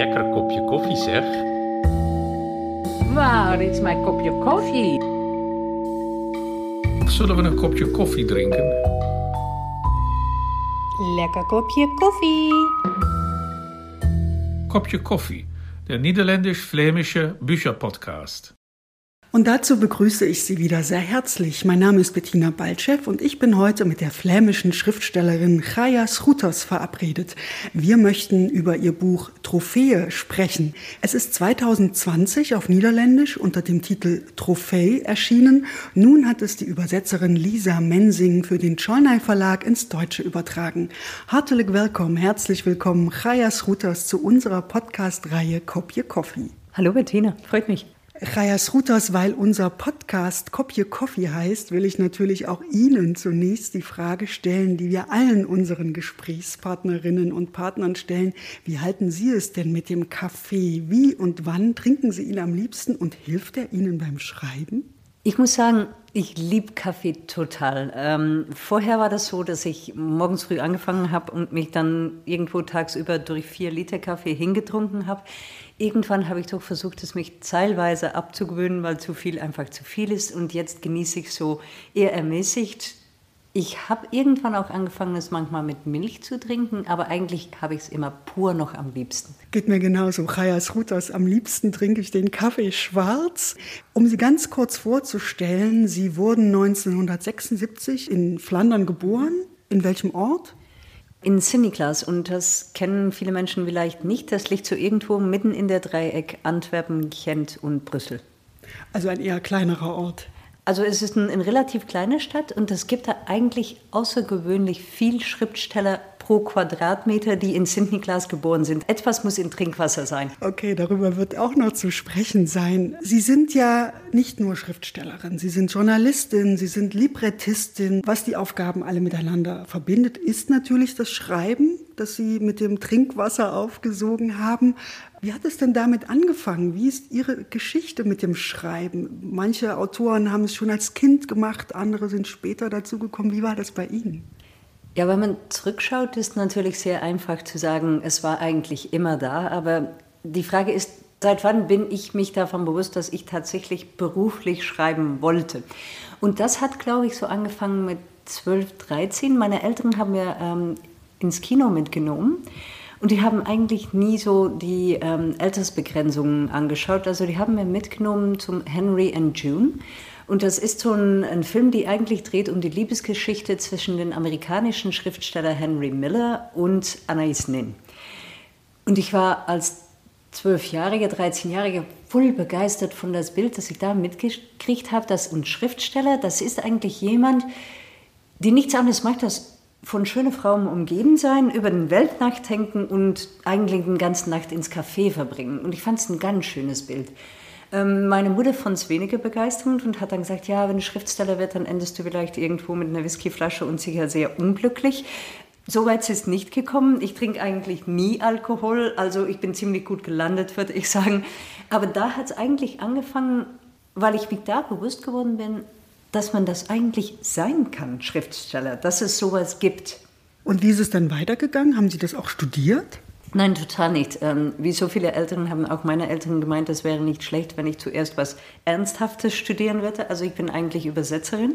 lekker kopje koffie, zeg. Waar is mijn kopje koffie? Zullen we een kopje koffie drinken? Lekker kopje koffie. Kopje koffie, der niederländisch-flämische Bücherpodcast. Und dazu begrüße ich Sie wieder sehr herzlich. Mein Name ist Bettina Baltschew und ich bin heute mit der flämischen Schriftstellerin Chaya Schrutos verabredet. Wir möchten über ihr Buch Trophäe sprechen. Es ist 2020 auf Niederländisch unter dem Titel Trophäe erschienen. Nun hat es die Übersetzerin Lisa Mensing für den Schollnay Verlag ins Deutsche übertragen. Hartelijk willkommen, herzlich willkommen, Chaya Schrutos zu unserer Podcast-Reihe Kopje Coffee. Hallo Bettina, freut mich. Chayas Rutas, weil unser Podcast Kopje Coffee heißt, will ich natürlich auch Ihnen zunächst die Frage stellen, die wir allen unseren Gesprächspartnerinnen und Partnern stellen. Wie halten Sie es denn mit dem Kaffee? Wie und wann trinken Sie ihn am liebsten und hilft er Ihnen beim Schreiben? Ich muss sagen, ich liebe Kaffee total. Ähm, vorher war das so, dass ich morgens früh angefangen habe und mich dann irgendwo tagsüber durch vier Liter Kaffee hingetrunken habe. Irgendwann habe ich doch versucht, es mich teilweise abzugewöhnen, weil zu viel einfach zu viel ist. Und jetzt genieße ich so eher ermäßigt ich habe irgendwann auch angefangen, es manchmal mit Milch zu trinken, aber eigentlich habe ich es immer pur noch am liebsten. Geht mir genauso. Chayas Rutas, am liebsten trinke ich den Kaffee schwarz. Um Sie ganz kurz vorzustellen, Sie wurden 1976 in Flandern geboren. In welchem Ort? In Sinniklas und das kennen viele Menschen vielleicht nicht. Das liegt so irgendwo mitten in der Dreieck Antwerpen, Gent und Brüssel. Also ein eher kleinerer Ort. Also es ist eine, eine relativ kleine Stadt und es gibt da eigentlich außergewöhnlich viel Schriftsteller pro Quadratmeter, die in St. Niklas geboren sind. Etwas muss in Trinkwasser sein. Okay, darüber wird auch noch zu sprechen sein. Sie sind ja nicht nur Schriftstellerin, Sie sind Journalistin, Sie sind Librettistin. Was die Aufgaben alle miteinander verbindet, ist natürlich das Schreiben, das Sie mit dem Trinkwasser aufgesogen haben. Wie hat es denn damit angefangen? Wie ist Ihre Geschichte mit dem Schreiben? Manche Autoren haben es schon als Kind gemacht, andere sind später dazu gekommen. Wie war das bei Ihnen? Ja, wenn man zurückschaut, ist natürlich sehr einfach zu sagen, es war eigentlich immer da. Aber die Frage ist, seit wann bin ich mich davon bewusst, dass ich tatsächlich beruflich schreiben wollte? Und das hat, glaube ich, so angefangen mit 12, 13. Meine Eltern haben mir ähm, ins Kino mitgenommen. Und die haben eigentlich nie so die ähm, Altersbegrenzungen angeschaut. Also die haben mir mitgenommen zum Henry and June. Und das ist so ein, ein, Film, die eigentlich dreht um die Liebesgeschichte zwischen dem amerikanischen Schriftsteller Henry Miller und Anais Nin. Und ich war als zwölfjährige, 13-jährige voll begeistert von das Bild, das ich da mitgekriegt habe, dass ein Schriftsteller, das ist eigentlich jemand, der nichts anderes macht, als von schönen Frauen umgeben sein, über den Weltnacht denken und eigentlich den ganzen Nacht ins Café verbringen. Und ich fand es ein ganz schönes Bild. Ähm, meine Mutter fand es weniger begeisternd und hat dann gesagt, ja, wenn du Schriftsteller wird, dann endest du vielleicht irgendwo mit einer Whiskyflasche und sicher sehr unglücklich. So weit ist es nicht gekommen. Ich trinke eigentlich nie Alkohol, also ich bin ziemlich gut gelandet, würde ich sagen. Aber da hat es eigentlich angefangen, weil ich mich da bewusst geworden bin, dass man das eigentlich sein kann, Schriftsteller, dass es sowas gibt. Und wie ist es dann weitergegangen? Haben Sie das auch studiert? Nein, total nicht. Ähm, wie so viele Eltern haben auch meine Eltern gemeint, es wäre nicht schlecht, wenn ich zuerst was Ernsthaftes studieren würde. Also ich bin eigentlich Übersetzerin.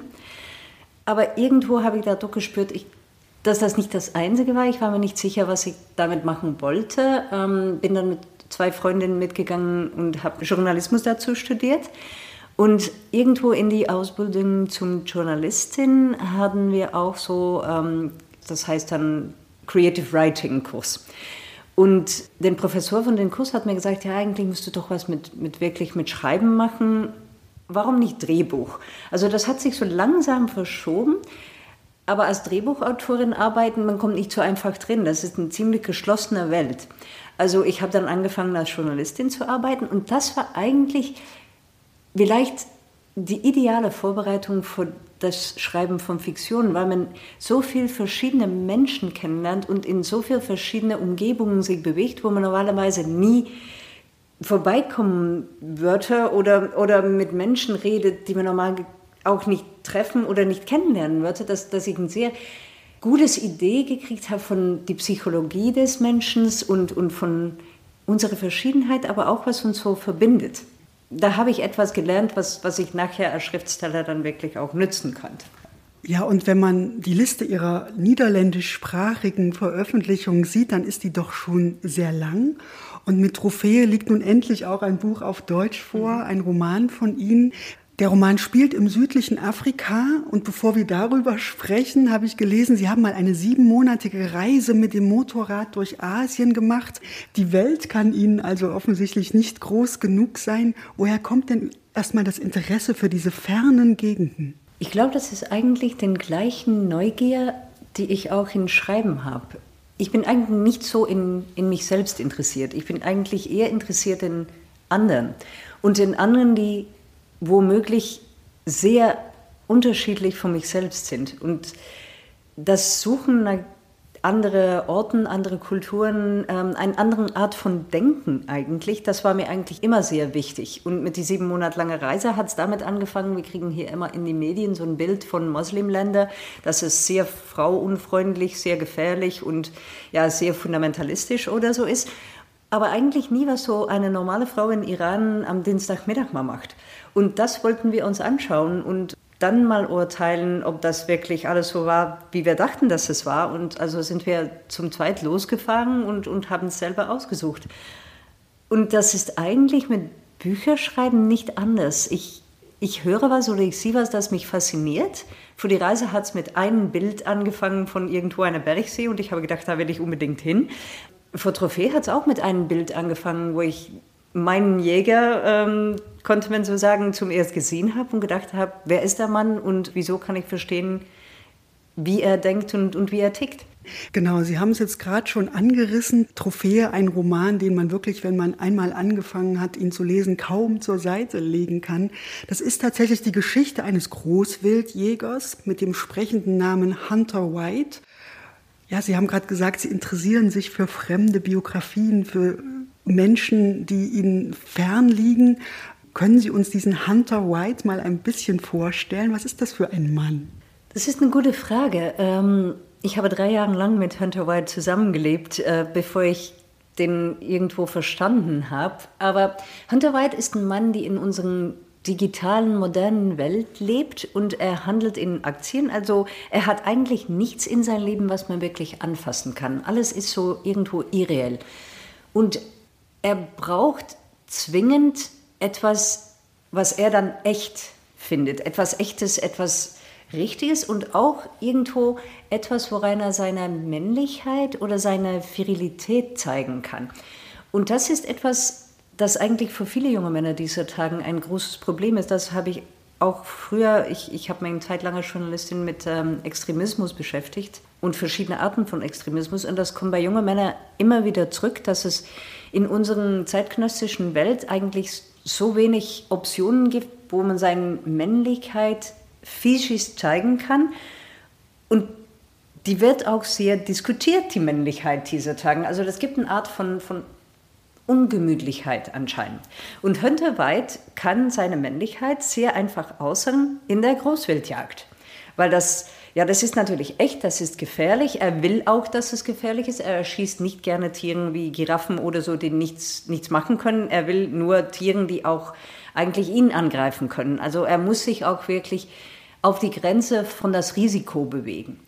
Aber irgendwo habe ich da doch gespürt, ich, dass das nicht das Einzige war. Ich war mir nicht sicher, was ich damit machen wollte. Ähm, bin dann mit zwei Freundinnen mitgegangen und habe Journalismus dazu studiert. Und irgendwo in die Ausbildung zum Journalistin hatten wir auch so, ähm, das heißt dann Creative Writing Kurs. Und der Professor von dem Kurs hat mir gesagt, ja, eigentlich musst du doch was mit, mit wirklich mit Schreiben machen. Warum nicht Drehbuch? Also das hat sich so langsam verschoben. Aber als Drehbuchautorin arbeiten, man kommt nicht so einfach drin. Das ist eine ziemlich geschlossene Welt. Also ich habe dann angefangen als Journalistin zu arbeiten und das war eigentlich vielleicht die ideale Vorbereitung für das Schreiben von Fiktion, weil man so viele verschiedene Menschen kennenlernt und in so viele verschiedene Umgebungen sich bewegt, wo man normalerweise nie vorbeikommen würde oder, oder mit Menschen redet, die man normal auch nicht treffen oder nicht kennenlernen würde, dass, dass ich eine sehr gute Idee gekriegt habe von der Psychologie des Menschen und, und von unsere Verschiedenheit, aber auch was uns so verbindet. Da habe ich etwas gelernt, was, was ich nachher als Schriftsteller dann wirklich auch nützen konnte. Ja, und wenn man die Liste ihrer niederländischsprachigen Veröffentlichungen sieht, dann ist die doch schon sehr lang. Und mit Trophäe liegt nun endlich auch ein Buch auf Deutsch vor, ein Roman von Ihnen. Der Roman spielt im südlichen Afrika und bevor wir darüber sprechen, habe ich gelesen, Sie haben mal eine siebenmonatige Reise mit dem Motorrad durch Asien gemacht. Die Welt kann Ihnen also offensichtlich nicht groß genug sein. Woher kommt denn erstmal das Interesse für diese fernen Gegenden? Ich glaube, das ist eigentlich den gleichen Neugier, die ich auch in Schreiben habe. Ich bin eigentlich nicht so in, in mich selbst interessiert. Ich bin eigentlich eher interessiert in anderen. Und in anderen, die womöglich sehr unterschiedlich von mich selbst sind. Und das Suchen nach andere Orten, andere Kulturen, ähm, eine andere Art von Denken eigentlich, das war mir eigentlich immer sehr wichtig. Und mit die sieben Monate lange Reise hat es damit angefangen, wir kriegen hier immer in die Medien so ein Bild von Muslimländern, das ist sehr frauunfreundlich, sehr gefährlich und ja, sehr fundamentalistisch oder so ist. Aber eigentlich nie, was so eine normale Frau in Iran am Dienstagmittag mal macht. Und das wollten wir uns anschauen und dann mal urteilen, ob das wirklich alles so war, wie wir dachten, dass es war. Und also sind wir zum Zweit losgefahren und, und haben es selber ausgesucht. Und das ist eigentlich mit Bücherschreiben nicht anders. Ich, ich höre was oder ich sehe was, das mich fasziniert. Für die Reise hat es mit einem Bild angefangen von irgendwo einer Bergsee und ich habe gedacht, da will ich unbedingt hin. Für Trophäe hat es auch mit einem Bild angefangen, wo ich meinen Jäger, ähm, konnte man so sagen, zum erst gesehen habe und gedacht habe, wer ist der Mann und wieso kann ich verstehen, wie er denkt und, und wie er tickt. Genau, Sie haben es jetzt gerade schon angerissen. Trophäe, ein Roman, den man wirklich, wenn man einmal angefangen hat, ihn zu lesen, kaum zur Seite legen kann. Das ist tatsächlich die Geschichte eines Großwildjägers mit dem sprechenden Namen Hunter White. Ja, Sie haben gerade gesagt, Sie interessieren sich für fremde Biografien, für Menschen, die Ihnen fern liegen. Können Sie uns diesen Hunter White mal ein bisschen vorstellen? Was ist das für ein Mann? Das ist eine gute Frage. Ähm, ich habe drei Jahre lang mit Hunter White zusammengelebt, äh, bevor ich den irgendwo verstanden habe. Aber Hunter White ist ein Mann, der in unserem digitalen, modernen Welt lebt und er handelt in Aktien. Also er hat eigentlich nichts in seinem Leben, was man wirklich anfassen kann. Alles ist so irgendwo irreell. Und er braucht zwingend etwas, was er dann echt findet. Etwas Echtes, etwas Richtiges und auch irgendwo etwas, worein er seine Männlichkeit oder seine Virilität zeigen kann. Und das ist etwas, das eigentlich für viele junge Männer dieser Tagen ein großes Problem ist. Das habe ich auch früher, ich, ich habe mich eine Zeit lang als Journalistin mit ähm, Extremismus beschäftigt und verschiedene Arten von Extremismus. Und das kommt bei jungen Männern immer wieder zurück, dass es in unserer zeitgenössischen Welt eigentlich so wenig Optionen gibt, wo man seine Männlichkeit physisch zeigen kann. Und die wird auch sehr diskutiert, die Männlichkeit dieser Tagen. Also es gibt eine Art von, von Ungemütlichkeit anscheinend. Und Hunter White kann seine Männlichkeit sehr einfach äußern in der Großwildjagd. Weil das ja, das ist natürlich echt, das ist gefährlich. Er will auch, dass es gefährlich ist. Er schießt nicht gerne Tieren wie Giraffen oder so, die nichts, nichts machen können. Er will nur Tieren, die auch eigentlich ihn angreifen können. Also er muss sich auch wirklich auf die Grenze von das Risiko bewegen.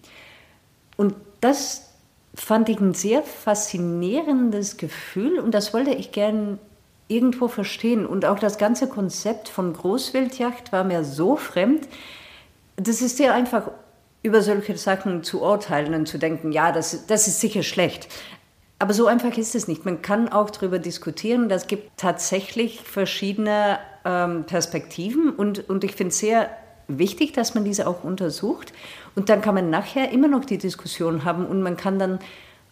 Und das fand ich ein sehr faszinierendes Gefühl und das wollte ich gern irgendwo verstehen. Und auch das ganze Konzept von Großwildjagd war mir so fremd. Das ist sehr einfach über solche Sachen zu urteilen und zu denken, ja, das, das ist sicher schlecht. Aber so einfach ist es nicht. Man kann auch darüber diskutieren. Das gibt tatsächlich verschiedene ähm, Perspektiven und, und ich finde es sehr wichtig, dass man diese auch untersucht. Und dann kann man nachher immer noch die Diskussion haben und man kann dann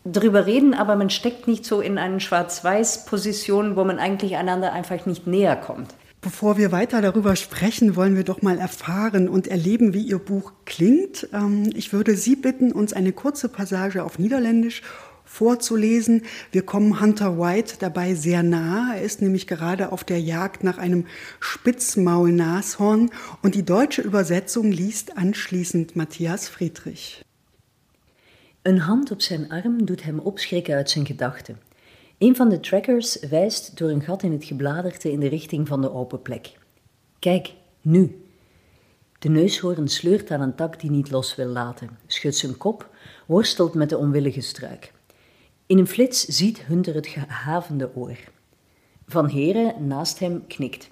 darüber reden, aber man steckt nicht so in eine Schwarz-Weiß-Position, wo man eigentlich einander einfach nicht näher kommt. Bevor wir weiter darüber sprechen, wollen wir doch mal erfahren und erleben, wie Ihr Buch klingt. Ähm, ich würde Sie bitten, uns eine kurze Passage auf Niederländisch vorzulesen. Wir kommen Hunter White dabei sehr nah. Er ist nämlich gerade auf der Jagd nach einem Spitzmaulnashorn und die deutsche Übersetzung liest anschließend Matthias Friedrich. Een hand op zijn arm doet hem opschrikken uit zijn gedachten. Een van de trackers wijst door een gat in het gebladerte in de richting van de open plek. Kijk, nu. De neushoorn sleurt aan een tak die niet los wil laten, schudt zijn kop, worstelt met de onwillige struik. In een flits ziet Hunter het gehavende oor. Van Heren naast hem knikt.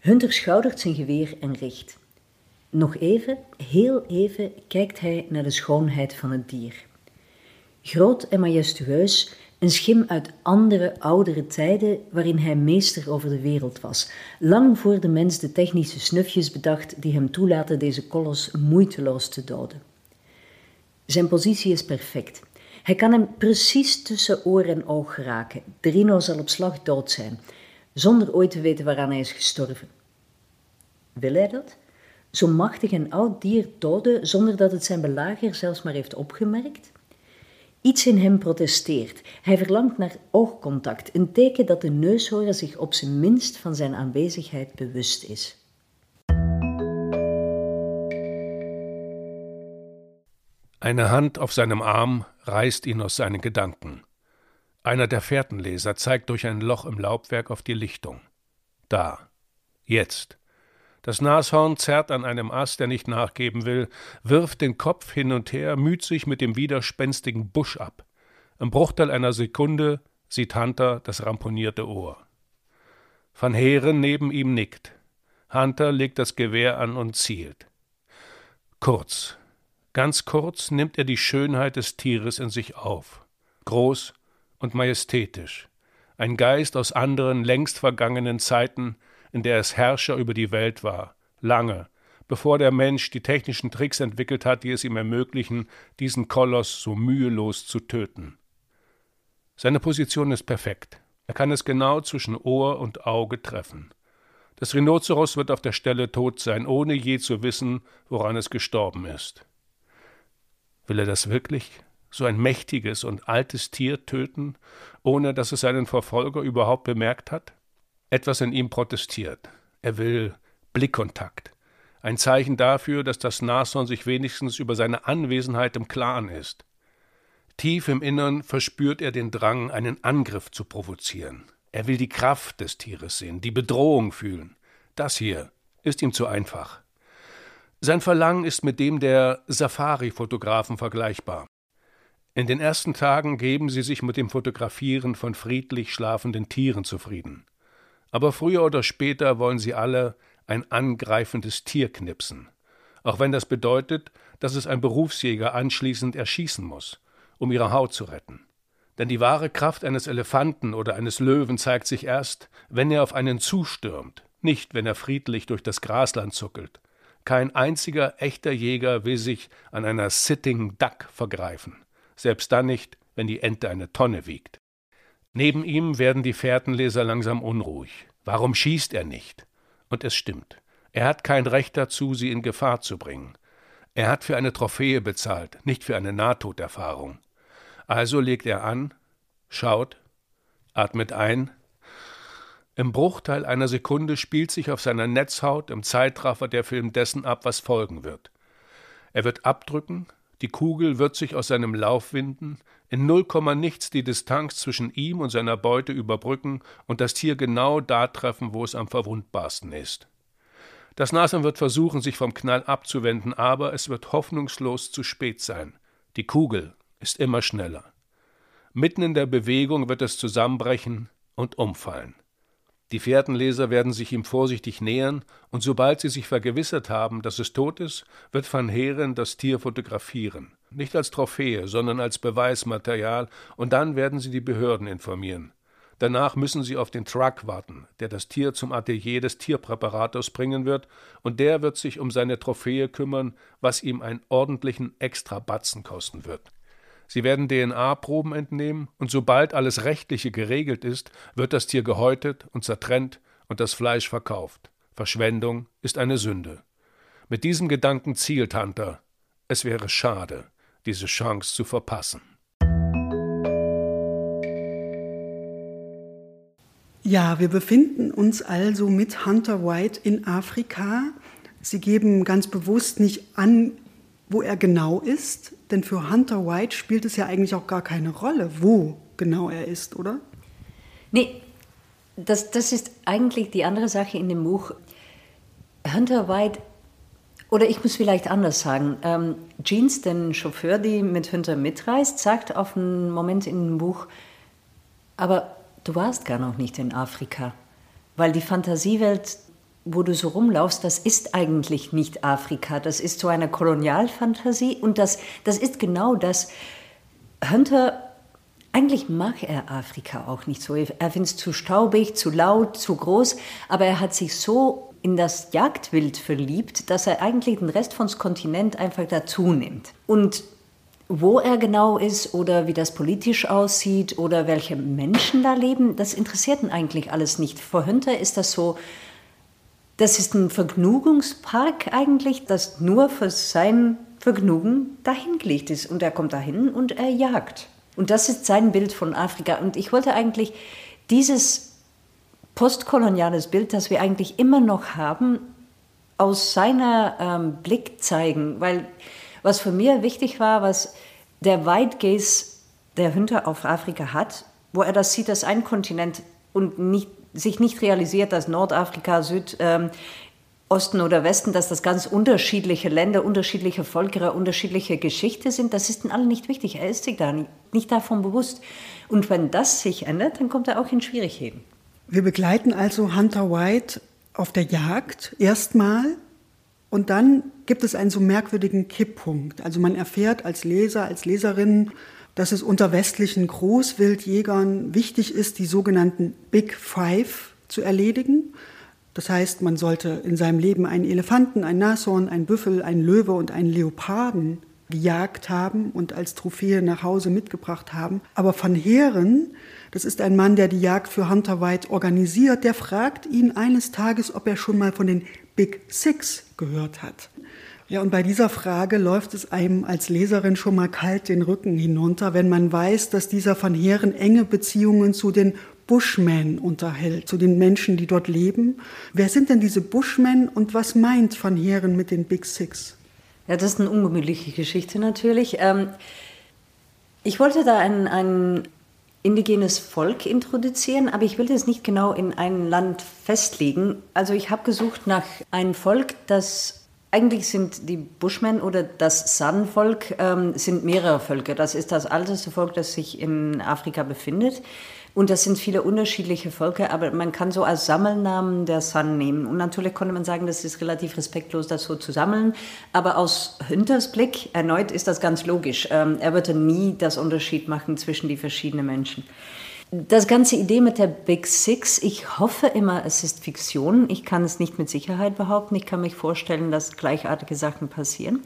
Hunter schoudert zijn geweer en richt. Nog even, heel even, kijkt hij naar de schoonheid van het dier. Groot en majestueus, een schim uit andere, oudere tijden waarin hij meester over de wereld was, lang voor de mens de technische snufjes bedacht die hem toelaten deze kolos moeiteloos te doden. Zijn positie is perfect. Hij kan hem precies tussen oor en oog geraken. De rino zal op slag dood zijn, zonder ooit te weten waaraan hij is gestorven. Wil hij dat? Zo'n machtig en oud dier doden zonder dat het zijn belager zelfs maar heeft opgemerkt? Iets in hem protesteert. Hij verlangt naar oogcontact, een teken dat de neushoorn zich op zijn minst van zijn aanwezigheid bewust is. Eine Hand auf seinem Arm reißt ihn aus seinen Gedanken. Einer der Fährtenleser zeigt durch ein Loch im Laubwerk auf die Lichtung. Da. Jetzt. Das Nashorn zerrt an einem Ast, der nicht nachgeben will, wirft den Kopf hin und her, müht sich mit dem widerspenstigen Busch ab. Im Bruchteil einer Sekunde sieht Hunter das ramponierte Ohr. Van Heeren neben ihm nickt. Hunter legt das Gewehr an und zielt. Kurz, ganz kurz nimmt er die Schönheit des Tieres in sich auf. Groß und majestätisch. Ein Geist aus anderen, längst vergangenen Zeiten, in der es Herrscher über die Welt war, lange, bevor der Mensch die technischen Tricks entwickelt hat, die es ihm ermöglichen, diesen Koloss so mühelos zu töten. Seine Position ist perfekt. Er kann es genau zwischen Ohr und Auge treffen. Das Rhinoceros wird auf der Stelle tot sein, ohne je zu wissen, woran es gestorben ist. Will er das wirklich? So ein mächtiges und altes Tier töten, ohne dass es seinen Verfolger überhaupt bemerkt hat? Etwas in ihm protestiert. Er will Blickkontakt. Ein Zeichen dafür, dass das Nashorn sich wenigstens über seine Anwesenheit im Klaren ist. Tief im Innern verspürt er den Drang, einen Angriff zu provozieren. Er will die Kraft des Tieres sehen, die Bedrohung fühlen. Das hier ist ihm zu einfach. Sein Verlangen ist mit dem der Safari-Fotografen vergleichbar. In den ersten Tagen geben sie sich mit dem Fotografieren von friedlich schlafenden Tieren zufrieden aber früher oder später wollen sie alle ein angreifendes Tier knipsen, auch wenn das bedeutet, dass es ein Berufsjäger anschließend erschießen muss, um ihre Haut zu retten. Denn die wahre Kraft eines Elefanten oder eines Löwen zeigt sich erst, wenn er auf einen zustürmt, nicht wenn er friedlich durch das Grasland zuckelt. Kein einziger echter Jäger will sich an einer Sitting Duck vergreifen, selbst dann nicht, wenn die Ente eine Tonne wiegt. Neben ihm werden die Fährtenleser langsam unruhig. Warum schießt er nicht? Und es stimmt. Er hat kein Recht dazu, sie in Gefahr zu bringen. Er hat für eine Trophäe bezahlt, nicht für eine Nahtoderfahrung. Also legt er an, schaut, atmet ein. Im Bruchteil einer Sekunde spielt sich auf seiner Netzhaut im Zeitraffer der Film dessen ab, was folgen wird. Er wird abdrücken, die Kugel wird sich aus seinem Lauf winden, in null Komma nichts die Distanz zwischen ihm und seiner Beute überbrücken und das Tier genau da treffen, wo es am verwundbarsten ist. Das Nashorn wird versuchen, sich vom Knall abzuwenden, aber es wird hoffnungslos zu spät sein. Die Kugel ist immer schneller. Mitten in der Bewegung wird es zusammenbrechen und umfallen. Die Fährtenleser werden sich ihm vorsichtig nähern, und sobald sie sich vergewissert haben, dass es tot ist, wird Van Heeren das Tier fotografieren. Nicht als Trophäe, sondern als Beweismaterial, und dann werden sie die Behörden informieren. Danach müssen sie auf den Truck warten, der das Tier zum Atelier des Tierpräparators bringen wird, und der wird sich um seine Trophäe kümmern, was ihm einen ordentlichen Extrabatzen kosten wird. Sie werden DNA-Proben entnehmen und sobald alles Rechtliche geregelt ist, wird das Tier gehäutet und zertrennt und das Fleisch verkauft. Verschwendung ist eine Sünde. Mit diesem Gedanken zielt Hunter. Es wäre schade, diese Chance zu verpassen. Ja, wir befinden uns also mit Hunter White in Afrika. Sie geben ganz bewusst nicht an, wo er genau ist, denn für Hunter White spielt es ja eigentlich auch gar keine Rolle, wo genau er ist, oder? Nee, das, das ist eigentlich die andere Sache in dem Buch. Hunter White, oder ich muss vielleicht anders sagen, ähm, Jeans, den Chauffeur, die mit Hunter mitreist, sagt auf einen Moment in dem Buch, aber du warst gar noch nicht in Afrika, weil die Fantasiewelt, wo du so rumlaufst, das ist eigentlich nicht Afrika, das ist so eine Kolonialfantasie und das, das ist genau das. Hunter eigentlich mag er Afrika auch nicht so. Er findet es zu staubig, zu laut, zu groß, aber er hat sich so in das Jagdwild verliebt, dass er eigentlich den Rest von Kontinent einfach dazu nimmt. Und wo er genau ist oder wie das politisch aussieht oder welche Menschen da leben, das interessiert ihn eigentlich alles nicht. Für Hunter ist das so, das ist ein Vergnügungspark eigentlich, das nur für sein Vergnügen dahingelegt ist. Und er kommt dahin und er jagt. Und das ist sein Bild von Afrika. Und ich wollte eigentlich dieses postkoloniales Bild, das wir eigentlich immer noch haben, aus seiner ähm, Blick zeigen. Weil was für mich wichtig war, was der Weitgaze der Hünter auf Afrika hat, wo er das sieht als ein Kontinent und nicht, sich nicht realisiert, dass Nordafrika, Süd, ähm, Osten oder Westen, dass das ganz unterschiedliche Länder, unterschiedliche Völker, unterschiedliche Geschichte sind, das ist ihm alle nicht wichtig. Er ist sich da nicht, nicht davon bewusst. Und wenn das sich ändert, dann kommt er auch in Schwierigkeiten. Wir begleiten also Hunter White auf der Jagd erstmal und dann gibt es einen so merkwürdigen Kipppunkt. Also man erfährt als Leser, als Leserin, dass es unter westlichen Großwildjägern wichtig ist, die sogenannten Big Five zu erledigen. Das heißt, man sollte in seinem Leben einen Elefanten, ein Nashorn, einen Büffel, einen Löwe und einen Leoparden gejagt haben und als Trophäe nach Hause mitgebracht haben. Aber Van Heeren, das ist ein Mann, der die Jagd für Hunter White organisiert, der fragt ihn eines Tages, ob er schon mal von den Big Six gehört hat. Ja, und bei dieser Frage läuft es einem als Leserin schon mal kalt den Rücken hinunter, wenn man weiß, dass dieser Van Heeren enge Beziehungen zu den Bushmen unterhält, zu den Menschen, die dort leben. Wer sind denn diese Bushmen und was meint Van Heeren mit den Big Six? Ja, das ist eine ungemütliche Geschichte natürlich. Ähm, ich wollte da ein, ein indigenes Volk introduzieren, aber ich will das nicht genau in ein Land festlegen. Also ich habe gesucht nach einem Volk, das eigentlich sind die Bushmen oder das San-Volk ähm, sind mehrere Völker. Das ist das älteste Volk, das sich in Afrika befindet. Und das sind viele unterschiedliche Völker, aber man kann so als Sammelnamen der Sun nehmen. Und natürlich konnte man sagen, das ist relativ respektlos, das so zu sammeln. Aber aus Hünters Blick, erneut, ist das ganz logisch. Ähm, er würde nie das Unterschied machen zwischen die verschiedenen Menschen. Das ganze Idee mit der Big Six, ich hoffe immer, es ist Fiktion. Ich kann es nicht mit Sicherheit behaupten. Ich kann mich vorstellen, dass gleichartige Sachen passieren.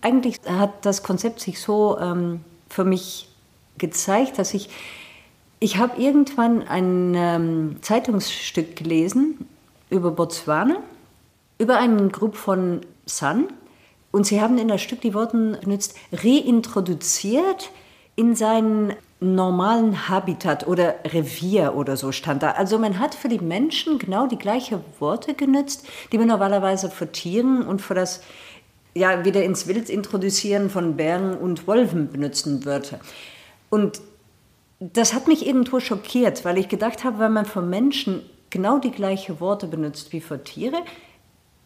Eigentlich hat das Konzept sich so ähm, für mich gezeigt, dass ich ich habe irgendwann ein ähm, Zeitungsstück gelesen über Botswana, über einen Gruppe von San. Und sie haben in das Stück die Worte benutzt, reintroduziert in seinen normalen Habitat oder Revier oder so stand da. Also man hat für die Menschen genau die gleichen Worte genutzt, die man normalerweise für Tieren und für das ja, wieder ins Wild introduzieren von Bären und Wolven benutzen würde. Und das hat mich irgendwo schockiert, weil ich gedacht habe, wenn man für Menschen genau die gleichen Worte benutzt wie für Tiere,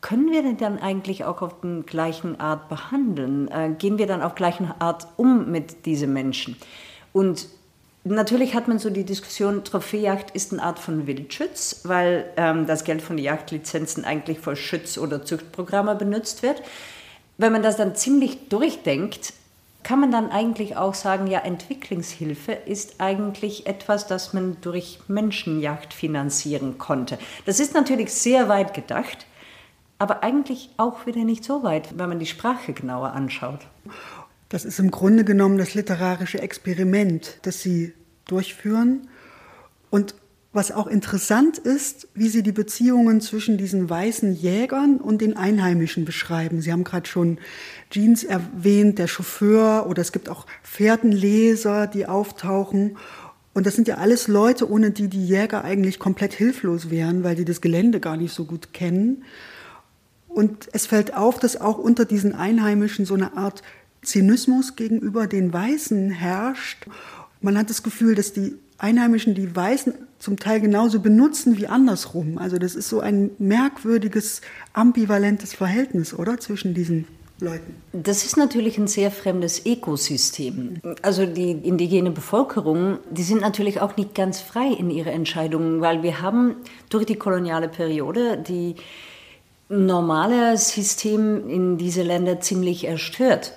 können wir denn dann eigentlich auch auf die gleichen Art behandeln? Äh, gehen wir dann auf gleichen Art um mit diesen Menschen? Und natürlich hat man so die Diskussion, Trophäejagd ist eine Art von Wildschutz, weil ähm, das Geld von den Jagdlizenzen eigentlich für Schutz- oder Zuchtprogramme benutzt wird. Wenn man das dann ziemlich durchdenkt, kann man dann eigentlich auch sagen, ja, Entwicklungshilfe ist eigentlich etwas, das man durch Menschenjagd finanzieren konnte. Das ist natürlich sehr weit gedacht, aber eigentlich auch wieder nicht so weit, wenn man die Sprache genauer anschaut. Das ist im Grunde genommen das literarische Experiment, das Sie durchführen. Und was auch interessant ist, wie Sie die Beziehungen zwischen diesen weißen Jägern und den Einheimischen beschreiben. Sie haben gerade schon Jeans erwähnt, der Chauffeur oder es gibt auch Pferdenleser, die auftauchen. Und das sind ja alles Leute, ohne die die Jäger eigentlich komplett hilflos wären, weil die das Gelände gar nicht so gut kennen. Und es fällt auf, dass auch unter diesen Einheimischen so eine Art Zynismus gegenüber den Weißen herrscht. Man hat das Gefühl, dass die Einheimischen die Weißen zum Teil genauso benutzen wie andersrum. Also das ist so ein merkwürdiges, ambivalentes Verhältnis, oder? Zwischen diesen Leuten. Das ist natürlich ein sehr fremdes Ökosystem. Also die indigene Bevölkerung, die sind natürlich auch nicht ganz frei in ihre Entscheidungen, weil wir haben durch die koloniale Periode die normale System in diese Länder ziemlich erstört.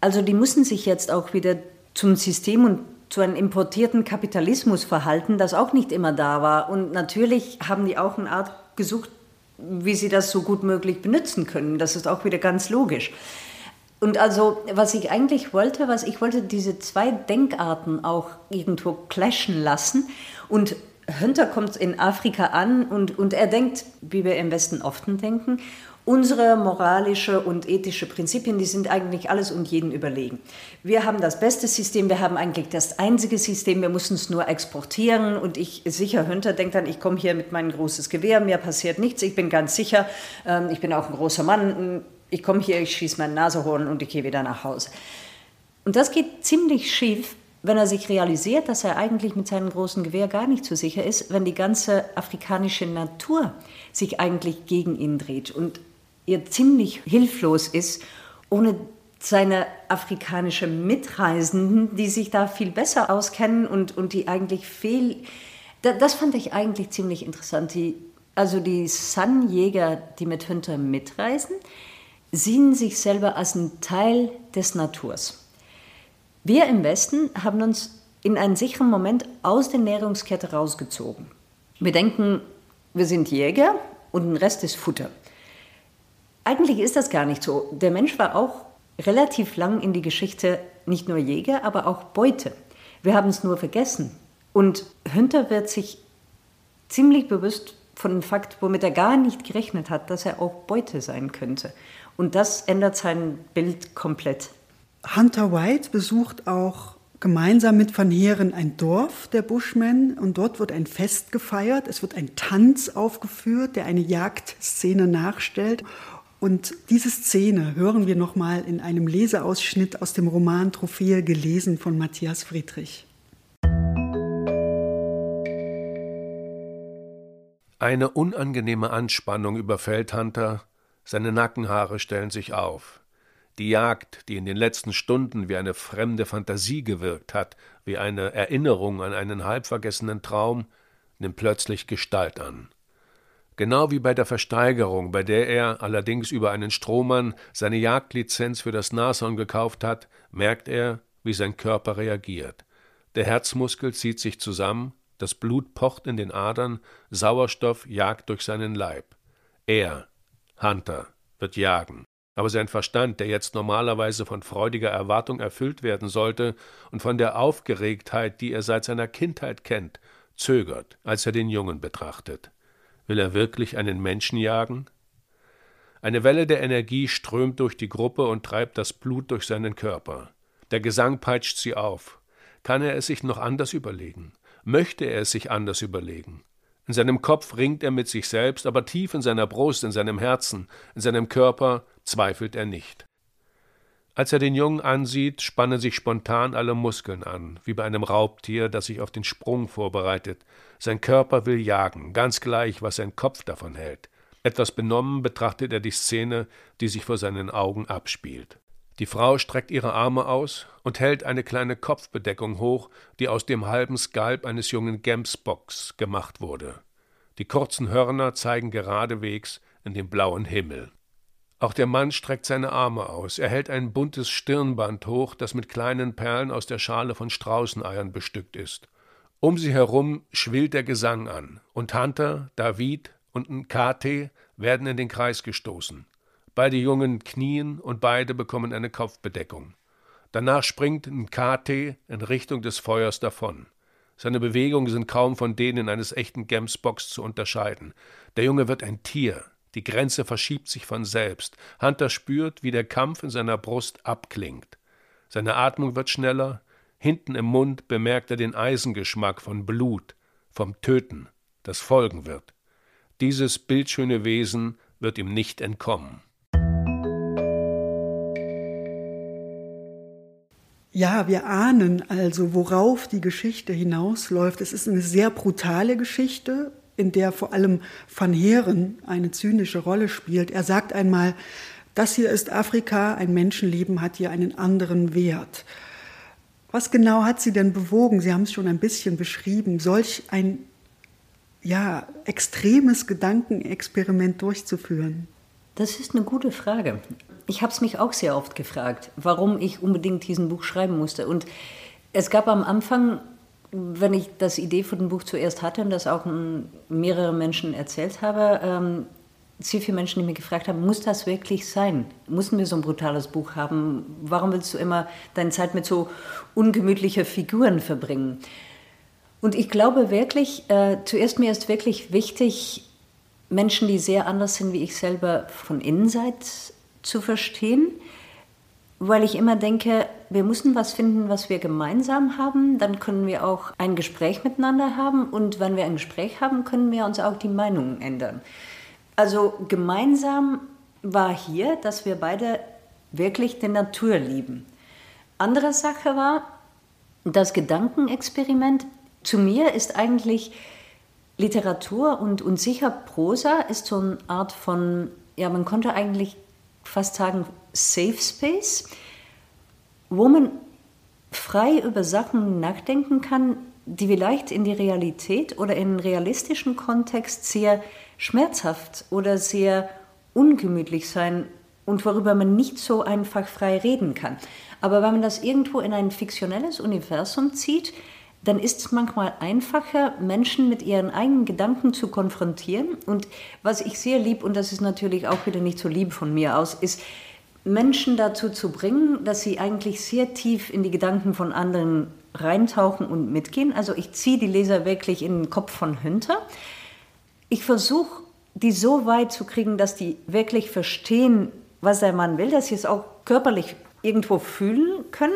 Also die müssen sich jetzt auch wieder zum System und zu einem importierten Kapitalismus verhalten, das auch nicht immer da war. Und natürlich haben die auch eine Art gesucht, wie sie das so gut möglich benutzen können. Das ist auch wieder ganz logisch. Und also, was ich eigentlich wollte, was ich wollte, diese zwei Denkarten auch irgendwo clashen lassen. Und Hunter kommt in Afrika an und, und er denkt, wie wir im Westen oft denken, unsere moralische und ethische Prinzipien, die sind eigentlich alles und jeden überlegen. Wir haben das beste System, wir haben eigentlich das einzige System, wir müssen es nur exportieren und ich sicher, Hünter denkt dann, ich komme hier mit meinem großes Gewehr, mir passiert nichts, ich bin ganz sicher, ähm, ich bin auch ein großer Mann, ich komme hier, ich schieße mein Nasehorn und ich gehe wieder nach Hause. Und das geht ziemlich schief, wenn er sich realisiert, dass er eigentlich mit seinem großen Gewehr gar nicht so sicher ist, wenn die ganze afrikanische Natur sich eigentlich gegen ihn dreht. Und er ziemlich hilflos ist, ohne seine afrikanischen Mitreisenden, die sich da viel besser auskennen und, und die eigentlich viel. Das fand ich eigentlich ziemlich interessant. Die, also die Sun-Jäger, die mit Hünter mitreisen, sehen sich selber als ein Teil des Naturs. Wir im Westen haben uns in einem sicheren Moment aus der Nährungskette rausgezogen. Wir denken, wir sind Jäger und den Rest ist Futter. Eigentlich ist das gar nicht so. Der Mensch war auch relativ lang in die Geschichte nicht nur Jäger, aber auch Beute. Wir haben es nur vergessen. Und Hünter wird sich ziemlich bewusst von dem Fakt, womit er gar nicht gerechnet hat, dass er auch Beute sein könnte. Und das ändert sein Bild komplett. Hunter White besucht auch gemeinsam mit Van Heeren ein Dorf der Bushmen und dort wird ein Fest gefeiert. Es wird ein Tanz aufgeführt, der eine Jagdszene nachstellt. Und diese Szene hören wir nochmal in einem Leseausschnitt aus dem Roman Trophäe gelesen von Matthias Friedrich. Eine unangenehme Anspannung überfällt Hunter, seine Nackenhaare stellen sich auf. Die Jagd, die in den letzten Stunden wie eine fremde Fantasie gewirkt hat, wie eine Erinnerung an einen halbvergessenen Traum, nimmt plötzlich Gestalt an. Genau wie bei der Versteigerung, bei der er, allerdings über einen Strohmann, seine Jagdlizenz für das Nashorn gekauft hat, merkt er, wie sein Körper reagiert. Der Herzmuskel zieht sich zusammen, das Blut pocht in den Adern, Sauerstoff jagt durch seinen Leib. Er, Hunter, wird jagen. Aber sein Verstand, der jetzt normalerweise von freudiger Erwartung erfüllt werden sollte und von der Aufgeregtheit, die er seit seiner Kindheit kennt, zögert, als er den Jungen betrachtet. Will er wirklich einen Menschen jagen? Eine Welle der Energie strömt durch die Gruppe und treibt das Blut durch seinen Körper. Der Gesang peitscht sie auf. Kann er es sich noch anders überlegen? Möchte er es sich anders überlegen? In seinem Kopf ringt er mit sich selbst, aber tief in seiner Brust, in seinem Herzen, in seinem Körper zweifelt er nicht. Als er den Jungen ansieht, spannen sich spontan alle Muskeln an, wie bei einem Raubtier, das sich auf den Sprung vorbereitet. Sein Körper will jagen, ganz gleich, was sein Kopf davon hält. Etwas benommen betrachtet er die Szene, die sich vor seinen Augen abspielt. Die Frau streckt ihre Arme aus und hält eine kleine Kopfbedeckung hoch, die aus dem halben Skalp eines jungen Gemsbocks gemacht wurde. Die kurzen Hörner zeigen geradewegs in den blauen Himmel. Auch der Mann streckt seine Arme aus. Er hält ein buntes Stirnband hoch, das mit kleinen Perlen aus der Schale von Straußeneiern bestückt ist. Um sie herum schwillt der Gesang an, und Hunter, David und Nkate werden in den Kreis gestoßen. Beide Jungen knien und beide bekommen eine Kopfbedeckung. Danach springt Nkate in Richtung des Feuers davon. Seine Bewegungen sind kaum von denen eines echten Gemsbocks zu unterscheiden. Der Junge wird ein Tier, die Grenze verschiebt sich von selbst. Hunter spürt, wie der Kampf in seiner Brust abklingt. Seine Atmung wird schneller. Hinten im Mund bemerkt er den Eisengeschmack von Blut, vom Töten, das folgen wird. Dieses bildschöne Wesen wird ihm nicht entkommen. Ja, wir ahnen also, worauf die Geschichte hinausläuft. Es ist eine sehr brutale Geschichte, in der vor allem Van Heeren eine zynische Rolle spielt. Er sagt einmal, das hier ist Afrika, ein Menschenleben hat hier einen anderen Wert. Was genau hat Sie denn bewogen? Sie haben es schon ein bisschen beschrieben, solch ein ja, extremes Gedankenexperiment durchzuführen? Das ist eine gute Frage. Ich habe es mich auch sehr oft gefragt, warum ich unbedingt diesen Buch schreiben musste. Und es gab am Anfang, wenn ich das Idee für den Buch zuerst hatte und das auch mehrere Menschen erzählt habe, ähm, sehr viele Menschen, die mir gefragt haben, muss das wirklich sein? Müssen wir so ein brutales Buch haben? Warum willst du immer deine Zeit mit so ungemütlichen Figuren verbringen? Und ich glaube wirklich, äh, zuerst mir ist wirklich wichtig, Menschen, die sehr anders sind wie ich selber, von Innenseite zu verstehen, weil ich immer denke, wir müssen was finden, was wir gemeinsam haben, dann können wir auch ein Gespräch miteinander haben und wenn wir ein Gespräch haben, können wir uns auch die Meinungen ändern. Also gemeinsam war hier, dass wir beide wirklich die Natur lieben. Andere Sache war, das Gedankenexperiment zu mir ist eigentlich Literatur und, und sicher Prosa ist so eine Art von, ja, man konnte eigentlich fast sagen, Safe Space, wo man frei über Sachen nachdenken kann, die vielleicht in die Realität oder in realistischen Kontext sehr schmerzhaft oder sehr ungemütlich sein und worüber man nicht so einfach frei reden kann. Aber wenn man das irgendwo in ein fiktionelles Universum zieht, dann ist es manchmal einfacher, Menschen mit ihren eigenen Gedanken zu konfrontieren. Und was ich sehr lieb, und das ist natürlich auch wieder nicht so lieb von mir aus, ist, Menschen dazu zu bringen, dass sie eigentlich sehr tief in die Gedanken von anderen reintauchen und mitgehen. Also ich ziehe die Leser wirklich in den Kopf von Hünter. Ich versuche, die so weit zu kriegen, dass die wirklich verstehen, was der Mann will, dass sie es auch körperlich irgendwo fühlen können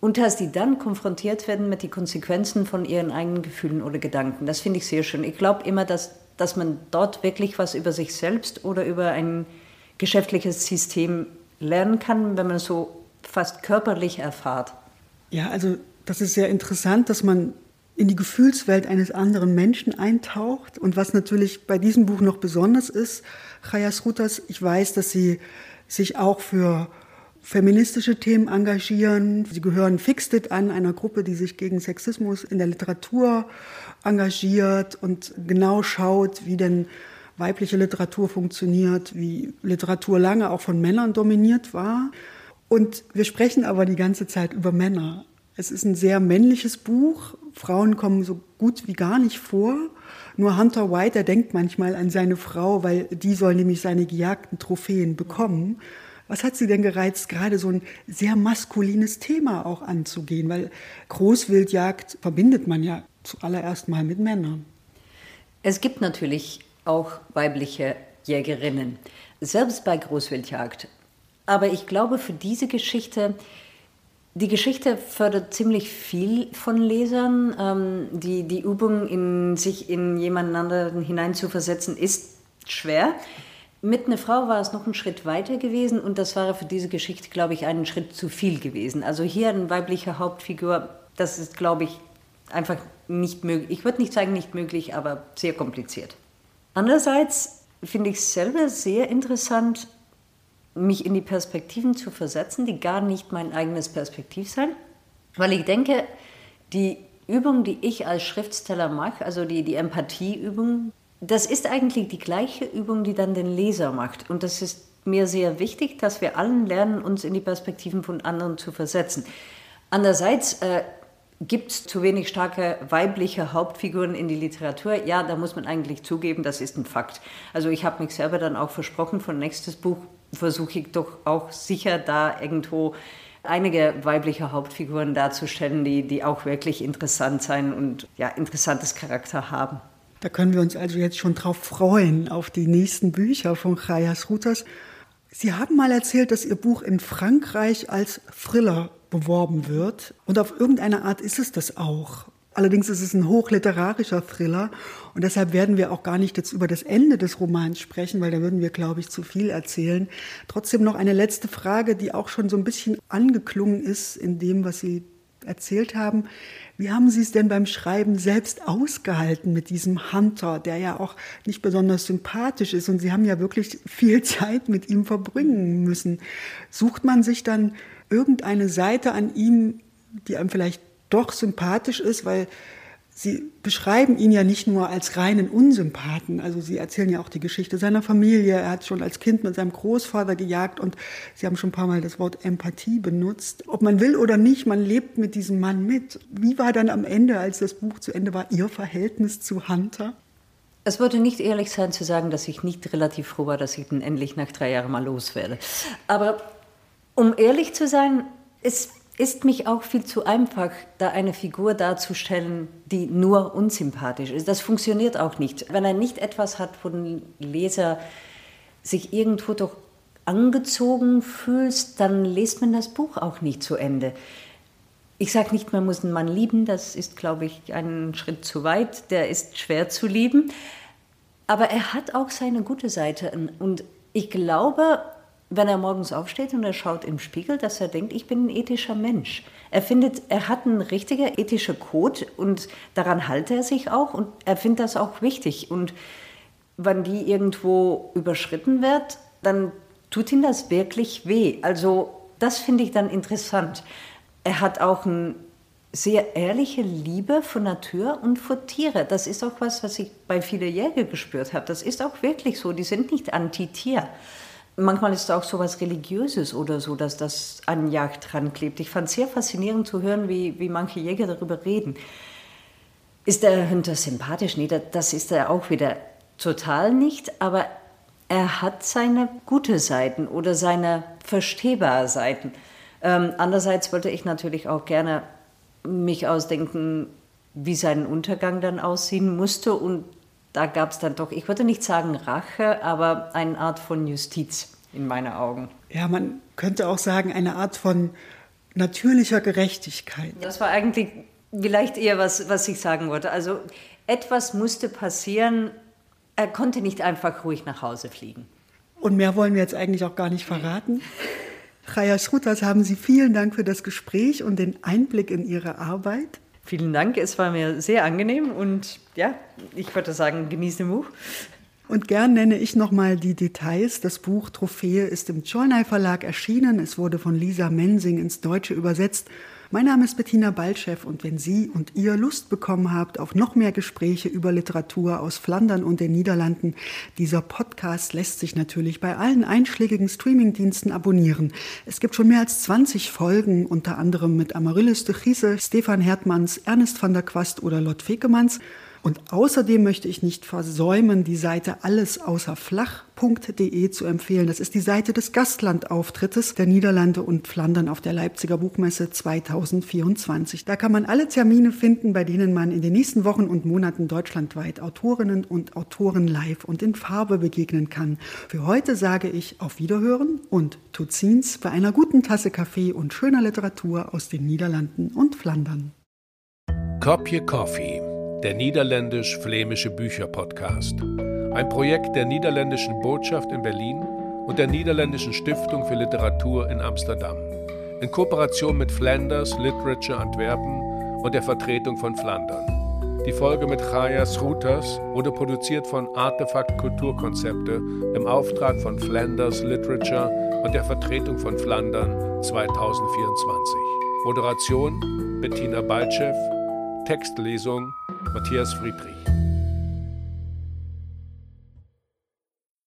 und dass die dann konfrontiert werden mit den Konsequenzen von ihren eigenen Gefühlen oder Gedanken. Das finde ich sehr schön. Ich glaube immer, dass, dass man dort wirklich was über sich selbst oder über ein geschäftliches System lernen kann, wenn man so fast körperlich erfahrt. Ja, also das ist sehr interessant, dass man in die Gefühlswelt eines anderen Menschen eintaucht. Und was natürlich bei diesem Buch noch besonders ist, Chayas Rutas, ich weiß, dass sie sich auch für feministische Themen engagieren. Sie gehören Fixed an, einer Gruppe, die sich gegen Sexismus in der Literatur engagiert und genau schaut, wie denn weibliche Literatur funktioniert, wie Literatur lange auch von Männern dominiert war. Und wir sprechen aber die ganze Zeit über Männer. Es ist ein sehr männliches Buch. Frauen kommen so gut wie gar nicht vor. Nur Hunter White, der denkt manchmal an seine Frau, weil die soll nämlich seine gejagten Trophäen bekommen. Was hat Sie denn gereizt, gerade so ein sehr maskulines Thema auch anzugehen? Weil Großwildjagd verbindet man ja zuallererst mal mit Männern. Es gibt natürlich auch weibliche Jägerinnen, selbst bei Großwildjagd. Aber ich glaube, für diese Geschichte, die Geschichte fördert ziemlich viel von Lesern. Ähm, die, die Übung, in sich in jemand anderen hineinzuversetzen, ist schwer. Mit einer Frau war es noch ein Schritt weiter gewesen und das war für diese Geschichte, glaube ich, einen Schritt zu viel gewesen. Also hier eine weibliche Hauptfigur, das ist, glaube ich, einfach nicht möglich. Ich würde nicht sagen nicht möglich, aber sehr kompliziert. Andererseits finde ich es selber sehr interessant, mich in die Perspektiven zu versetzen, die gar nicht mein eigenes Perspektiv sind, weil ich denke, die Übung, die ich als Schriftsteller mache, also die, die Empathieübung, das ist eigentlich die gleiche Übung, die dann den Leser macht. Und das ist mir sehr wichtig, dass wir allen lernen, uns in die Perspektiven von anderen zu versetzen. Andererseits äh, gibt es zu wenig starke weibliche Hauptfiguren in die Literatur. Ja, da muss man eigentlich zugeben, das ist ein Fakt. Also ich habe mich selber dann auch versprochen, von nächstes Buch versuche ich doch auch sicher da irgendwo einige weibliche Hauptfiguren darzustellen, die, die auch wirklich interessant sein und ja, interessantes Charakter haben. Da können wir uns also jetzt schon drauf freuen, auf die nächsten Bücher von Chayas Rutas. Sie haben mal erzählt, dass Ihr Buch in Frankreich als Thriller beworben wird. Und auf irgendeine Art ist es das auch. Allerdings ist es ein hochliterarischer Thriller und deshalb werden wir auch gar nicht jetzt über das Ende des Romans sprechen, weil da würden wir, glaube ich, zu viel erzählen. Trotzdem noch eine letzte Frage, die auch schon so ein bisschen angeklungen ist in dem, was Sie erzählt haben. Wie haben Sie es denn beim Schreiben selbst ausgehalten mit diesem Hunter, der ja auch nicht besonders sympathisch ist und Sie haben ja wirklich viel Zeit mit ihm verbringen müssen? Sucht man sich dann irgendeine Seite an ihm, die einem vielleicht doch sympathisch ist, weil Sie beschreiben ihn ja nicht nur als reinen Unsympathen. Also Sie erzählen ja auch die Geschichte seiner Familie. Er hat schon als Kind mit seinem Großvater gejagt und Sie haben schon ein paar Mal das Wort Empathie benutzt. Ob man will oder nicht, man lebt mit diesem Mann mit. Wie war dann am Ende, als das Buch zu Ende war, Ihr Verhältnis zu Hunter? Es würde nicht ehrlich sein zu sagen, dass ich nicht relativ froh war, dass ich ihn endlich nach drei Jahren mal loswerde. Aber um ehrlich zu sein, es ist mich auch viel zu einfach, da eine Figur darzustellen, die nur unsympathisch ist. Das funktioniert auch nicht. Wenn er nicht etwas hat, wo ein Leser sich irgendwo doch angezogen fühlt, dann liest man das Buch auch nicht zu Ende. Ich sage nicht, man muss einen Mann lieben, das ist, glaube ich, ein Schritt zu weit, der ist schwer zu lieben. Aber er hat auch seine gute Seite. Und ich glaube, wenn er morgens aufsteht und er schaut im Spiegel, dass er denkt, ich bin ein ethischer Mensch. Er findet, er hat einen richtigen ethischen Code und daran halte er sich auch und er findet das auch wichtig. Und wenn die irgendwo überschritten wird, dann tut ihm das wirklich weh. Also das finde ich dann interessant. Er hat auch eine sehr ehrliche Liebe für Natur und für Tiere. Das ist auch was, was ich bei vielen Jägern gespürt habe. Das ist auch wirklich so. Die sind nicht anti-Tier manchmal ist es auch so was Religiöses oder so, dass das an Jagd dran klebt. Ich fand es sehr faszinierend zu hören, wie, wie manche Jäger darüber reden. Ist der Hunter sympathisch? Nee, das ist er auch wieder total nicht, aber er hat seine gute Seiten oder seine verstehbare Seiten. Ähm, andererseits wollte ich natürlich auch gerne mich ausdenken, wie sein Untergang dann aussehen musste und da gab es dann doch, ich würde nicht sagen Rache, aber eine Art von Justiz in meinen Augen. Ja, man könnte auch sagen, eine Art von natürlicher Gerechtigkeit. Das war eigentlich vielleicht eher was, was ich sagen wollte. Also etwas musste passieren. Er konnte nicht einfach ruhig nach Hause fliegen. Und mehr wollen wir jetzt eigentlich auch gar nicht verraten. Chaya Schrutas, haben Sie vielen Dank für das Gespräch und den Einblick in Ihre Arbeit. Vielen Dank, es war mir sehr angenehm und ja, ich würde sagen, genieße den Buch. Und gern nenne ich nochmal die Details. Das Buch Trophäe ist im Cholnay Verlag erschienen. Es wurde von Lisa Mensing ins Deutsche übersetzt. Mein Name ist Bettina Baltschew und wenn Sie und ihr Lust bekommen habt auf noch mehr Gespräche über Literatur aus Flandern und den Niederlanden, dieser Podcast lässt sich natürlich bei allen einschlägigen Streamingdiensten abonnieren. Es gibt schon mehr als 20 Folgen, unter anderem mit Amaryllis de Giese, Stefan Hertmanns, Ernest van der Quast oder Lot Fekemanns. Und außerdem möchte ich nicht versäumen, die Seite alles außer flach.de zu empfehlen. Das ist die Seite des Gastlandauftrittes der Niederlande und Flandern auf der Leipziger Buchmesse 2024. Da kann man alle Termine finden, bei denen man in den nächsten Wochen und Monaten deutschlandweit Autorinnen und Autoren live und in Farbe begegnen kann. Für heute sage ich auf Wiederhören und Tutzins bei einer guten Tasse Kaffee und schöner Literatur aus den Niederlanden und Flandern. Kopje Coffee der niederländisch-flämische Bücher-Podcast. Ein Projekt der niederländischen Botschaft in Berlin und der niederländischen Stiftung für Literatur in Amsterdam. In Kooperation mit Flanders Literature Antwerpen und der Vertretung von Flandern. Die Folge mit Chaya Schroeters wurde produziert von Artefakt Kulturkonzepte im Auftrag von Flanders Literature und der Vertretung von Flandern 2024. Moderation Bettina Baltschew, Textlesung Matthias Friedrich.